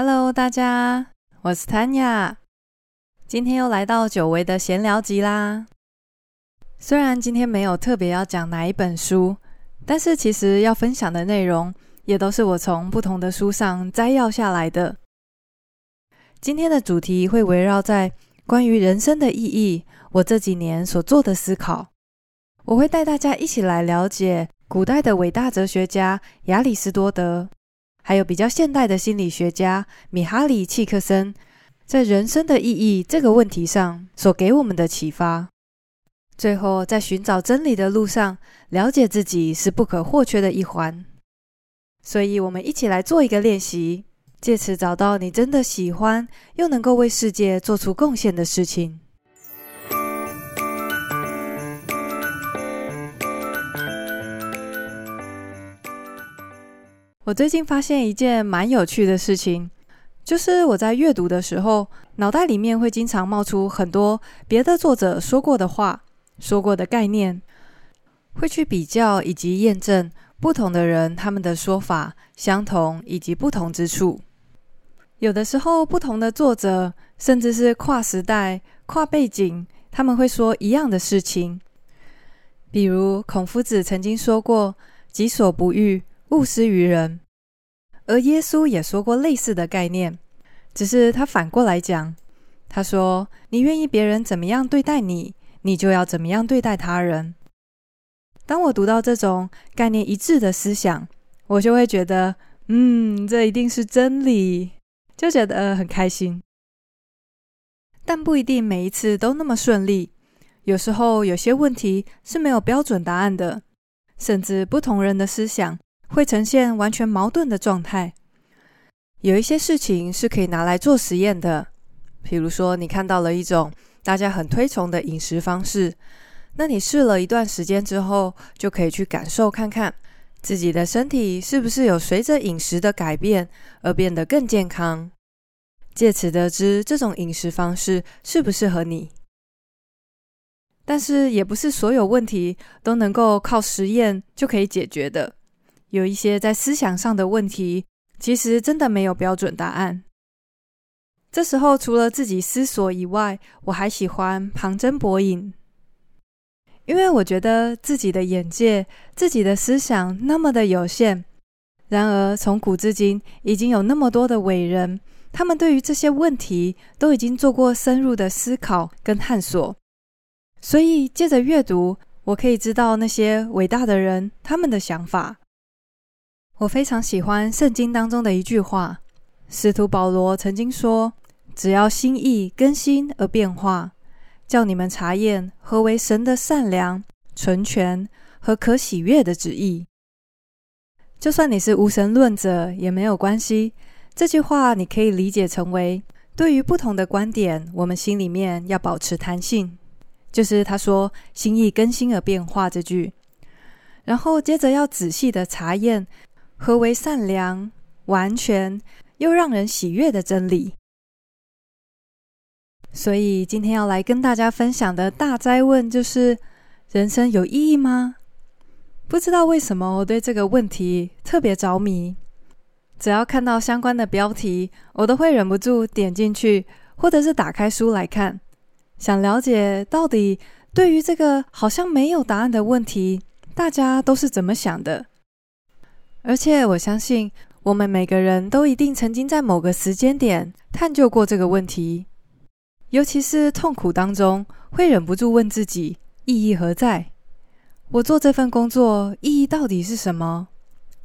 Hello，大家，我是 Tanya，今天又来到久违的闲聊集啦。虽然今天没有特别要讲哪一本书，但是其实要分享的内容也都是我从不同的书上摘要下来的。今天的主题会围绕在关于人生的意义，我这几年所做的思考。我会带大家一起来了解古代的伟大哲学家亚里士多德，还有比较现代的心理学家米哈里契克森，在人生的意义这个问题上所给我们的启发。最后，在寻找真理的路上，了解自己是不可或缺的一环。所以，我们一起来做一个练习，借此找到你真的喜欢又能够为世界做出贡献的事情。我最近发现一件蛮有趣的事情，就是我在阅读的时候，脑袋里面会经常冒出很多别的作者说过的话、说过的概念，会去比较以及验证不同的人他们的说法相同以及不同之处。有的时候，不同的作者甚至是跨时代、跨背景，他们会说一样的事情。比如孔夫子曾经说过：“己所不欲。”勿施于人，而耶稣也说过类似的概念，只是他反过来讲。他说：“你愿意别人怎么样对待你，你就要怎么样对待他人。”当我读到这种概念一致的思想，我就会觉得，嗯，这一定是真理，就觉得很开心。但不一定每一次都那么顺利，有时候有些问题是没有标准答案的，甚至不同人的思想。会呈现完全矛盾的状态。有一些事情是可以拿来做实验的，比如说你看到了一种大家很推崇的饮食方式，那你试了一段时间之后，就可以去感受看看自己的身体是不是有随着饮食的改变而变得更健康，借此得知这种饮食方式适不适合你。但是也不是所有问题都能够靠实验就可以解决的。有一些在思想上的问题，其实真的没有标准答案。这时候，除了自己思索以外，我还喜欢旁征博引，因为我觉得自己的眼界、自己的思想那么的有限。然而，从古至今，已经有那么多的伟人，他们对于这些问题都已经做过深入的思考跟探索。所以，借着阅读，我可以知道那些伟大的人他们的想法。我非常喜欢圣经当中的一句话，使徒保罗曾经说：“只要心意更新而变化，叫你们查验何为神的善良、纯全和可喜悦的旨意。”就算你是无神论者也没有关系。这句话你可以理解成为，对于不同的观点，我们心里面要保持弹性。就是他说“心意更新而变化”这句，然后接着要仔细的查验。何为善良、完全又让人喜悦的真理？所以今天要来跟大家分享的大哉问就是：人生有意义吗？不知道为什么我对这个问题特别着迷。只要看到相关的标题，我都会忍不住点进去，或者是打开书来看，想了解到底对于这个好像没有答案的问题，大家都是怎么想的。而且我相信，我们每个人都一定曾经在某个时间点探究过这个问题，尤其是痛苦当中，会忍不住问自己：意义何在？我做这份工作意义到底是什么？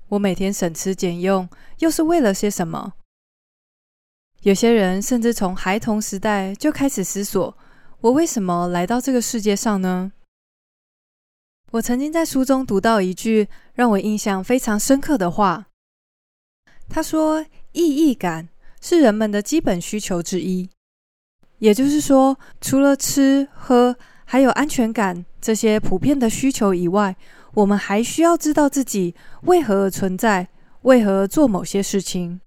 我每天省吃俭用又是为了些什么？有些人甚至从孩童时代就开始思索：我为什么来到这个世界上呢？我曾经在书中读到一句让我印象非常深刻的话。他说：“意义感是人们的基本需求之一。也就是说，除了吃喝，还有安全感这些普遍的需求以外，我们还需要知道自己为何而存在，为何而做某些事情。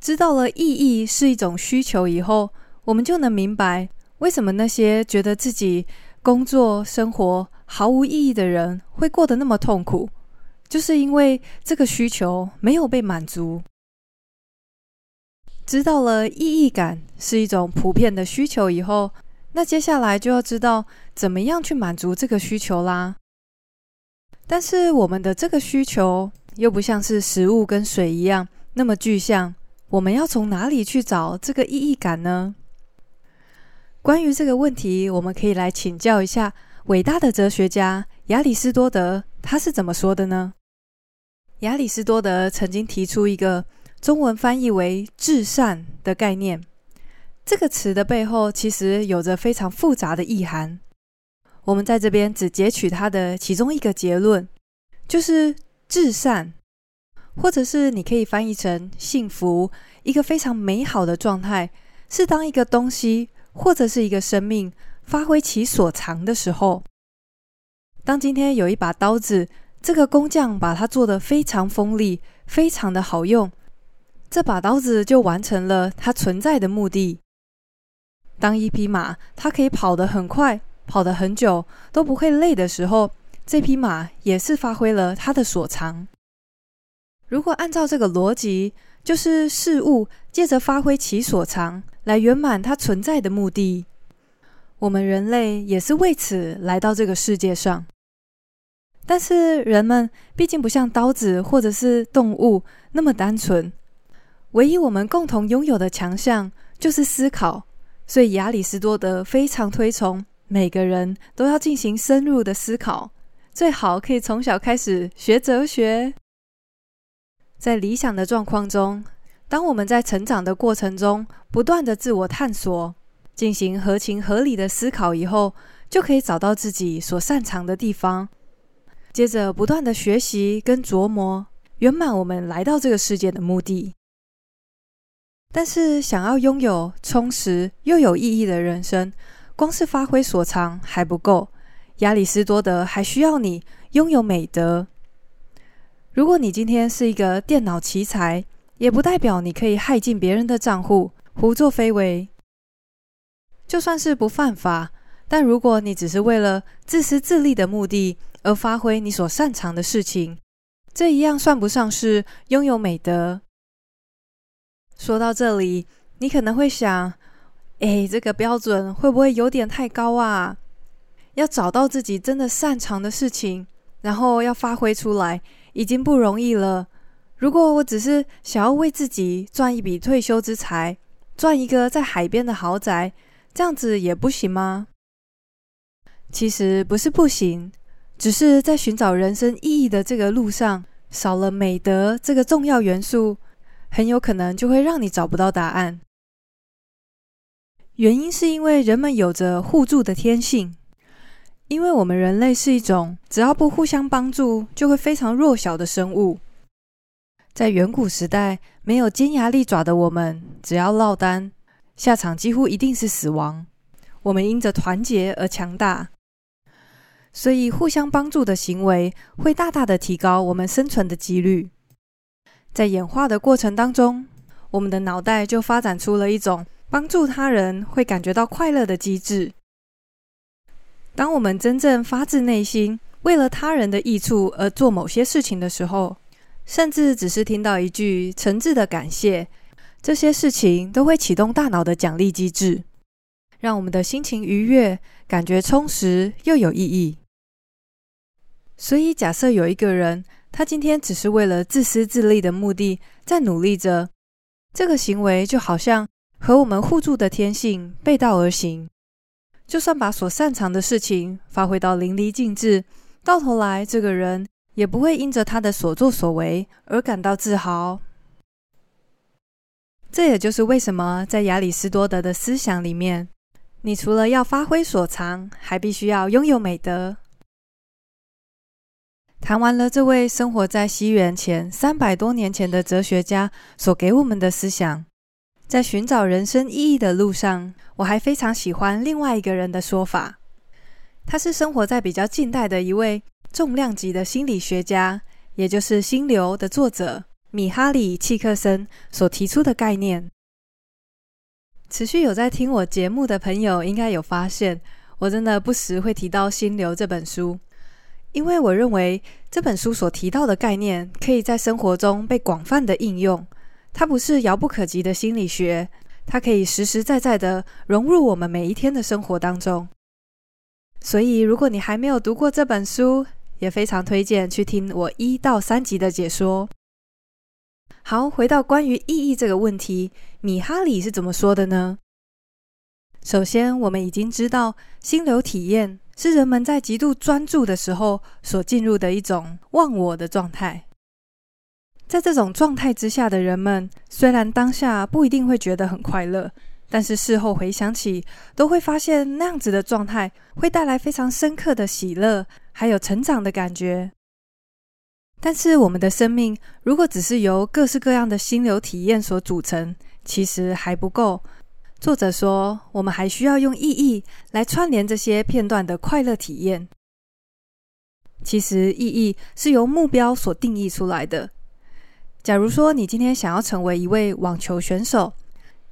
知道了意义是一种需求以后，我们就能明白为什么那些觉得自己工作生活毫无意义的人会过得那么痛苦，就是因为这个需求没有被满足。知道了意义感是一种普遍的需求以后，那接下来就要知道怎么样去满足这个需求啦。但是我们的这个需求又不像是食物跟水一样那么具象，我们要从哪里去找这个意义感呢？关于这个问题，我们可以来请教一下伟大的哲学家亚里士多德，他是怎么说的呢？亚里士多德曾经提出一个中文翻译为“至善”的概念，这个词的背后其实有着非常复杂的意涵。我们在这边只截取它的其中一个结论，就是至善，或者是你可以翻译成幸福，一个非常美好的状态，是当一个东西。或者是一个生命发挥其所长的时候，当今天有一把刀子，这个工匠把它做得非常锋利，非常的好用，这把刀子就完成了它存在的目的。当一匹马它可以跑得很快，跑得很久都不会累的时候，这匹马也是发挥了它的所长。如果按照这个逻辑，就是事物借着发挥其所长来圆满它存在的目的。我们人类也是为此来到这个世界上。但是人们毕竟不像刀子或者是动物那么单纯，唯一我们共同拥有的强项就是思考。所以亚里士多德非常推崇每个人都要进行深入的思考，最好可以从小开始学哲学。在理想的状况中，当我们在成长的过程中不断的自我探索，进行合情合理的思考以后，就可以找到自己所擅长的地方，接着不断的学习跟琢磨，圆满我们来到这个世界的目的。但是，想要拥有充实又有意义的人生，光是发挥所长还不够，亚里士多德还需要你拥有美德。如果你今天是一个电脑奇才，也不代表你可以害进别人的账户，胡作非为。就算是不犯法，但如果你只是为了自私自利的目的而发挥你所擅长的事情，这一样算不上是拥有美德。说到这里，你可能会想：哎，这个标准会不会有点太高啊？要找到自己真的擅长的事情，然后要发挥出来。已经不容易了。如果我只是想要为自己赚一笔退休之财，赚一个在海边的豪宅，这样子也不行吗？其实不是不行，只是在寻找人生意义的这个路上，少了美德这个重要元素，很有可能就会让你找不到答案。原因是因为人们有着互助的天性。因为我们人类是一种只要不互相帮助就会非常弱小的生物，在远古时代，没有尖牙利爪的我们，只要落单，下场几乎一定是死亡。我们因着团结而强大，所以互相帮助的行为会大大的提高我们生存的几率。在演化的过程当中，我们的脑袋就发展出了一种帮助他人会感觉到快乐的机制。当我们真正发自内心为了他人的益处而做某些事情的时候，甚至只是听到一句诚挚的感谢，这些事情都会启动大脑的奖励机制，让我们的心情愉悦，感觉充实又有意义。所以，假设有一个人，他今天只是为了自私自利的目的在努力着，这个行为就好像和我们互助的天性背道而行。就算把所擅长的事情发挥到淋漓尽致，到头来这个人也不会因着他的所作所为而感到自豪。这也就是为什么在亚里士多德的思想里面，你除了要发挥所长，还必须要拥有美德。谈完了这位生活在西元前三百多年前的哲学家所给我们的思想。在寻找人生意义的路上，我还非常喜欢另外一个人的说法。他是生活在比较近代的一位重量级的心理学家，也就是《心流》的作者米哈里·契克森所提出的概念。持续有在听我节目的朋友应该有发现，我真的不时会提到《心流》这本书，因为我认为这本书所提到的概念可以在生活中被广泛的应用。它不是遥不可及的心理学，它可以实实在在的融入我们每一天的生活当中。所以，如果你还没有读过这本书，也非常推荐去听我一到三集的解说。好，回到关于意义这个问题，米哈里是怎么说的呢？首先，我们已经知道，心流体验是人们在极度专注的时候所进入的一种忘我的状态。在这种状态之下的人们，虽然当下不一定会觉得很快乐，但是事后回想起，都会发现那样子的状态会带来非常深刻的喜乐，还有成长的感觉。但是，我们的生命如果只是由各式各样的心流体验所组成，其实还不够。作者说，我们还需要用意义来串联这些片段的快乐体验。其实，意义是由目标所定义出来的。假如说你今天想要成为一位网球选手，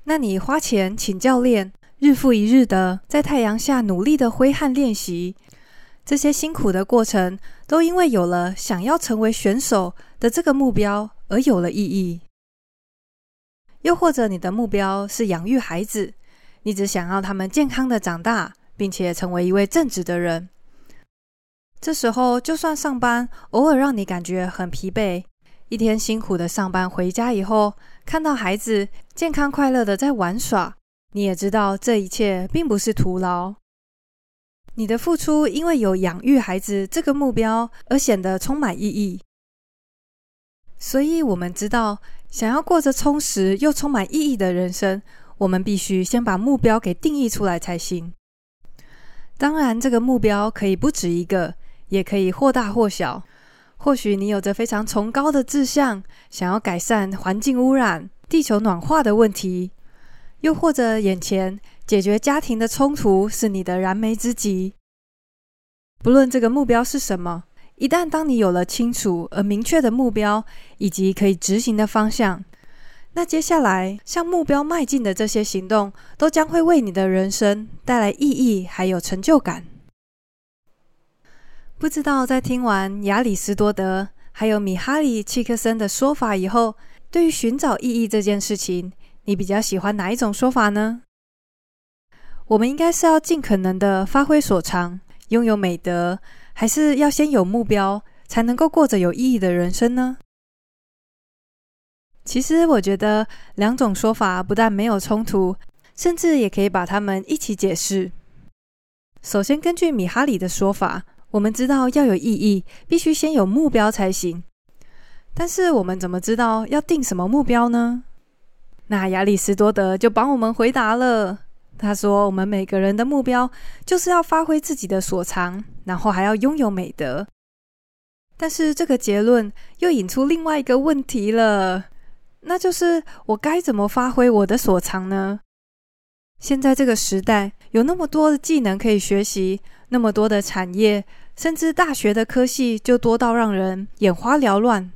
那你花钱请教练，日复一日的在太阳下努力的挥汗练习，这些辛苦的过程都因为有了想要成为选手的这个目标而有了意义。又或者你的目标是养育孩子，你只想要他们健康的长大，并且成为一位正直的人，这时候就算上班偶尔让你感觉很疲惫。一天辛苦的上班回家以后，看到孩子健康快乐的在玩耍，你也知道这一切并不是徒劳。你的付出因为有养育孩子这个目标而显得充满意义。所以，我们知道，想要过着充实又充满意义的人生，我们必须先把目标给定义出来才行。当然，这个目标可以不止一个，也可以或大或小。或许你有着非常崇高的志向，想要改善环境污染、地球暖化的问题；又或者眼前解决家庭的冲突是你的燃眉之急。不论这个目标是什么，一旦当你有了清楚而明确的目标以及可以执行的方向，那接下来向目标迈进的这些行动，都将会为你的人生带来意义还有成就感。不知道在听完亚里士多德还有米哈里·契克森的说法以后，对于寻找意义这件事情，你比较喜欢哪一种说法呢？我们应该是要尽可能的发挥所长，拥有美德，还是要先有目标，才能够过着有意义的人生呢？其实我觉得两种说法不但没有冲突，甚至也可以把它们一起解释。首先，根据米哈里的说法。我们知道要有意义，必须先有目标才行。但是我们怎么知道要定什么目标呢？那亚里士多德就帮我们回答了。他说：“我们每个人的目标就是要发挥自己的所长，然后还要拥有美德。”但是这个结论又引出另外一个问题了，那就是我该怎么发挥我的所长呢？现在这个时代有那么多的技能可以学习。那么多的产业，甚至大学的科系就多到让人眼花缭乱。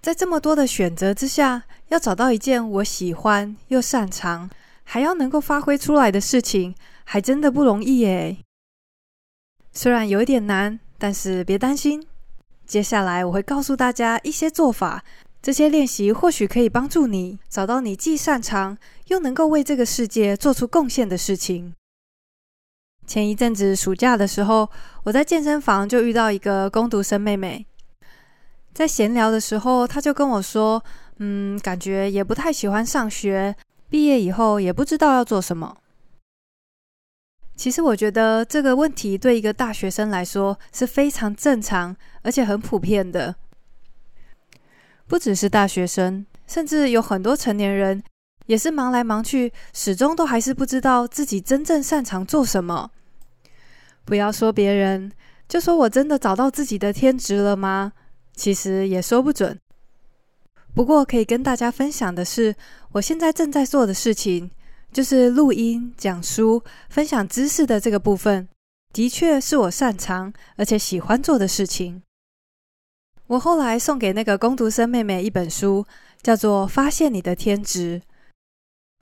在这么多的选择之下，要找到一件我喜欢又擅长，还要能够发挥出来的事情，还真的不容易耶。虽然有一点难，但是别担心，接下来我会告诉大家一些做法，这些练习或许可以帮助你找到你既擅长又能够为这个世界做出贡献的事情。前一阵子暑假的时候，我在健身房就遇到一个工读生妹妹，在闲聊的时候，她就跟我说：“嗯，感觉也不太喜欢上学，毕业以后也不知道要做什么。”其实我觉得这个问题对一个大学生来说是非常正常，而且很普遍的。不只是大学生，甚至有很多成年人。也是忙来忙去，始终都还是不知道自己真正擅长做什么。不要说别人，就说我真的找到自己的天职了吗？其实也说不准。不过可以跟大家分享的是，我现在正在做的事情，就是录音、讲书、分享知识的这个部分，的确是我擅长而且喜欢做的事情。我后来送给那个工读生妹妹一本书，叫做《发现你的天职》。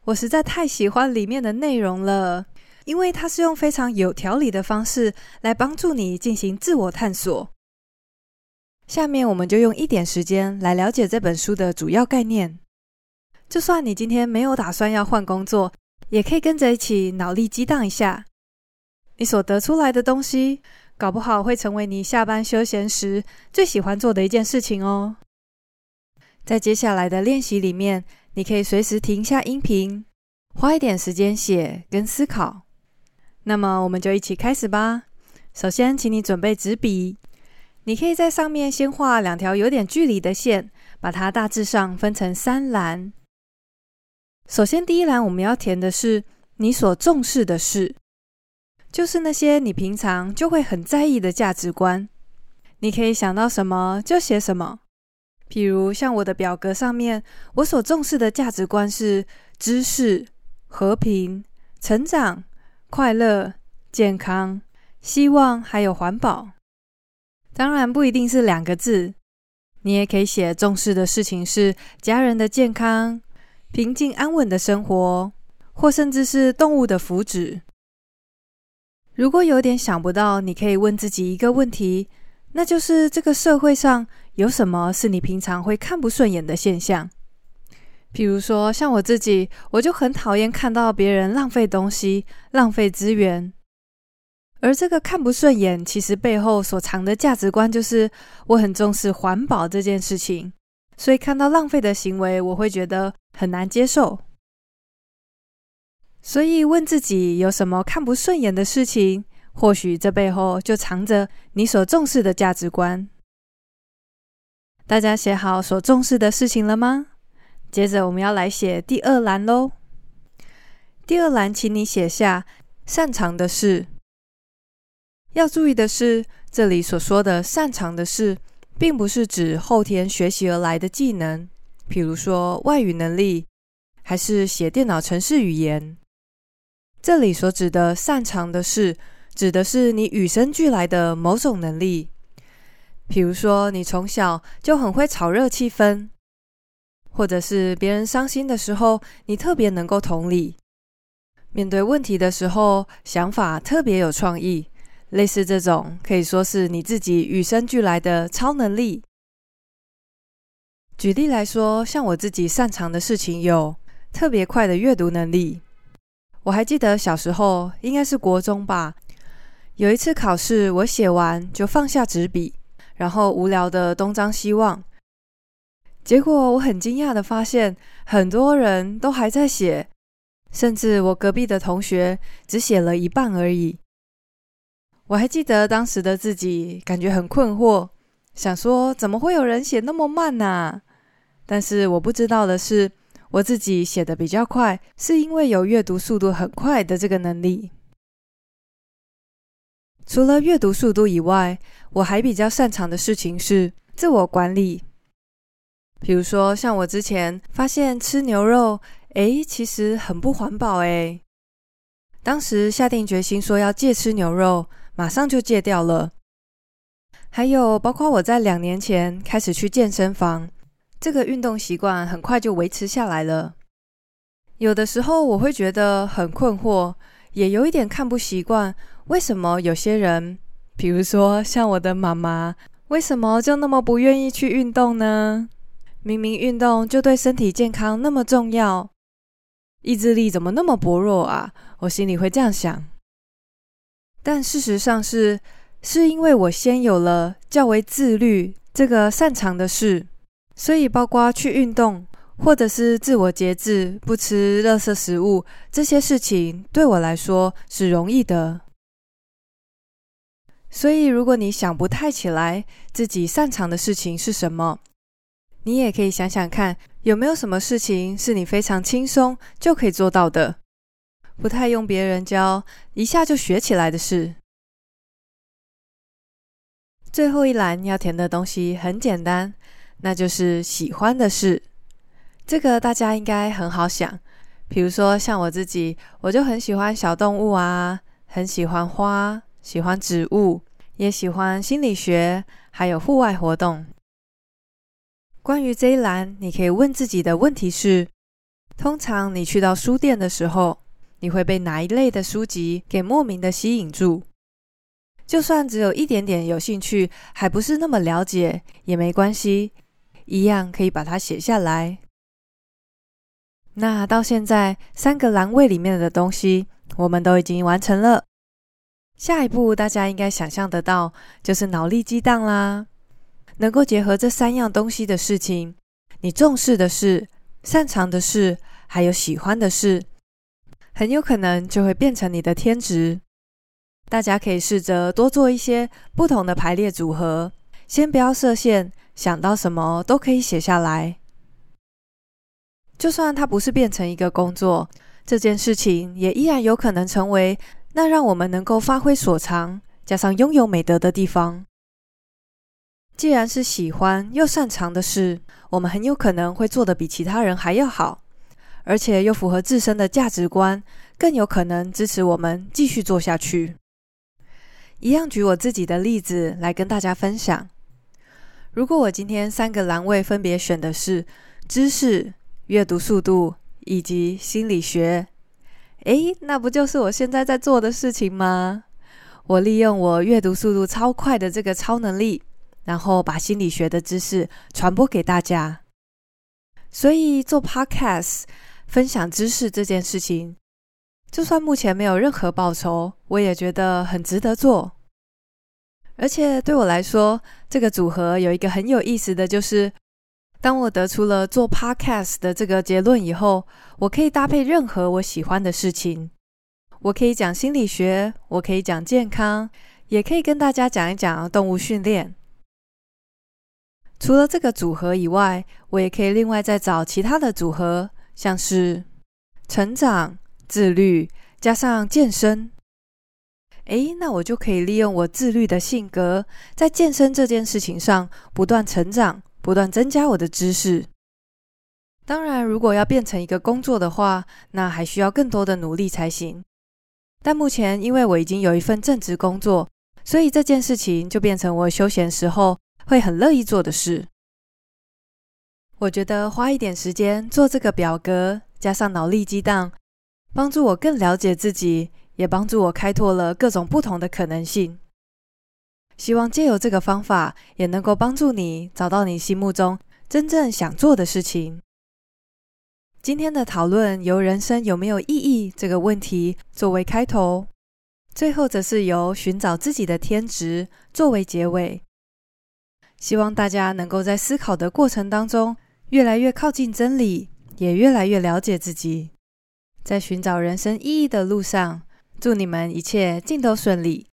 我实在太喜欢里面的内容了，因为它是用非常有条理的方式来帮助你进行自我探索。下面我们就用一点时间来了解这本书的主要概念。就算你今天没有打算要换工作，也可以跟着一起脑力激荡一下。你所得出来的东西，搞不好会成为你下班休闲时最喜欢做的一件事情哦。在接下来的练习里面，你可以随时停下音频，花一点时间写跟思考。那么，我们就一起开始吧。首先，请你准备纸笔，你可以在上面先画两条有点距离的线，把它大致上分成三栏。首先，第一栏我们要填的是你所重视的事，就是那些你平常就会很在意的价值观。你可以想到什么就写什么。比如像我的表格上面，我所重视的价值观是知识、和平、成长、快乐、健康、希望，还有环保。当然不一定是两个字，你也可以写重视的事情是家人的健康。平静安稳的生活，或甚至是动物的福祉。如果有点想不到，你可以问自己一个问题，那就是这个社会上有什么是你平常会看不顺眼的现象？譬如说，像我自己，我就很讨厌看到别人浪费东西、浪费资源。而这个看不顺眼，其实背后所藏的价值观就是我很重视环保这件事情。所以看到浪费的行为，我会觉得很难接受。所以问自己有什么看不顺眼的事情，或许这背后就藏着你所重视的价值观。大家写好所重视的事情了吗？接着我们要来写第二栏喽。第二栏，请你写下擅长的事。要注意的是，这里所说的擅长的事。并不是指后天学习而来的技能，比如说外语能力，还是写电脑程式语言。这里所指的擅长的事，指的是你与生俱来的某种能力。比如说，你从小就很会炒热气氛，或者是别人伤心的时候，你特别能够同理，面对问题的时候，想法特别有创意。类似这种可以说是你自己与生俱来的超能力。举例来说，像我自己擅长的事情有特别快的阅读能力。我还记得小时候，应该是国中吧，有一次考试，我写完就放下纸笔，然后无聊的东张西望。结果我很惊讶的发现，很多人都还在写，甚至我隔壁的同学只写了一半而已。我还记得当时的自己，感觉很困惑，想说怎么会有人写那么慢呢？但是我不知道的是，我自己写的比较快，是因为有阅读速度很快的这个能力。除了阅读速度以外，我还比较擅长的事情是自我管理。比如说，像我之前发现吃牛肉，诶，其实很不环保诶。当时下定决心说要戒吃牛肉。马上就戒掉了。还有，包括我在两年前开始去健身房，这个运动习惯很快就维持下来了。有的时候我会觉得很困惑，也有一点看不习惯，为什么有些人，比如说像我的妈妈，为什么就那么不愿意去运动呢？明明运动就对身体健康那么重要，意志力怎么那么薄弱啊？我心里会这样想。但事实上是，是因为我先有了较为自律这个擅长的事，所以包括去运动，或者是自我节制，不吃垃圾食物，这些事情对我来说是容易的。所以，如果你想不太起来自己擅长的事情是什么，你也可以想想看，有没有什么事情是你非常轻松就可以做到的。不太用别人教，一下就学起来的事。最后一栏要填的东西很简单，那就是喜欢的事。这个大家应该很好想，比如说像我自己，我就很喜欢小动物啊，很喜欢花，喜欢植物，也喜欢心理学，还有户外活动。关于这一栏，你可以问自己的问题是：通常你去到书店的时候，你会被哪一类的书籍给莫名的吸引住？就算只有一点点有兴趣，还不是那么了解，也没关系，一样可以把它写下来。那到现在，三个栏位里面的东西，我们都已经完成了。下一步，大家应该想象得到，就是脑力激荡啦。能够结合这三样东西的事情，你重视的事、擅长的事，还有喜欢的事，很有可能就会变成你的天职。大家可以试着多做一些不同的排列组合，先不要设限，想到什么都可以写下来。就算它不是变成一个工作，这件事情也依然有可能成为。那让我们能够发挥所长，加上拥有美德的地方。既然是喜欢又擅长的事，我们很有可能会做得比其他人还要好，而且又符合自身的价值观，更有可能支持我们继续做下去。一样举我自己的例子来跟大家分享。如果我今天三个栏位分别选的是知识、阅读速度以及心理学。诶，那不就是我现在在做的事情吗？我利用我阅读速度超快的这个超能力，然后把心理学的知识传播给大家。所以做 Podcast 分享知识这件事情，就算目前没有任何报酬，我也觉得很值得做。而且对我来说，这个组合有一个很有意思的就是。当我得出了做 podcast 的这个结论以后，我可以搭配任何我喜欢的事情。我可以讲心理学，我可以讲健康，也可以跟大家讲一讲动物训练。除了这个组合以外，我也可以另外再找其他的组合，像是成长、自律，加上健身。诶，那我就可以利用我自律的性格，在健身这件事情上不断成长。不断增加我的知识。当然，如果要变成一个工作的话，那还需要更多的努力才行。但目前，因为我已经有一份正职工作，所以这件事情就变成我休闲时候会很乐意做的事。我觉得花一点时间做这个表格，加上脑力激荡，帮助我更了解自己，也帮助我开拓了各种不同的可能性。希望借由这个方法，也能够帮助你找到你心目中真正想做的事情。今天的讨论由人生有没有意义这个问题作为开头，最后则是由寻找自己的天职作为结尾。希望大家能够在思考的过程当中，越来越靠近真理，也越来越了解自己。在寻找人生意义的路上，祝你们一切尽都顺利。